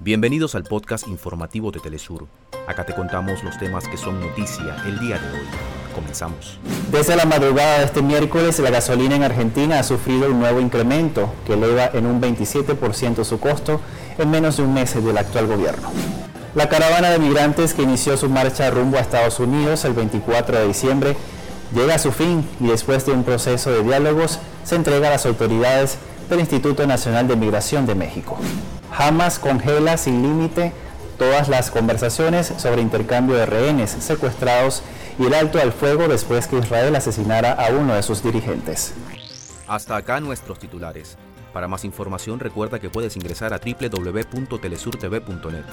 Bienvenidos al podcast informativo de Telesur. Acá te contamos los temas que son noticia el día de hoy. Comenzamos. Desde la madrugada de este miércoles, la gasolina en Argentina ha sufrido un nuevo incremento que eleva en un 27% su costo en menos de un mes del actual gobierno. La caravana de migrantes que inició su marcha rumbo a Estados Unidos el 24 de diciembre llega a su fin y después de un proceso de diálogos se entrega a las autoridades del Instituto Nacional de Migración de México. Hamas congela sin límite todas las conversaciones sobre intercambio de rehenes secuestrados y el alto al fuego después que Israel asesinara a uno de sus dirigentes. Hasta acá nuestros titulares. Para más información recuerda que puedes ingresar a www.telesurtv.net.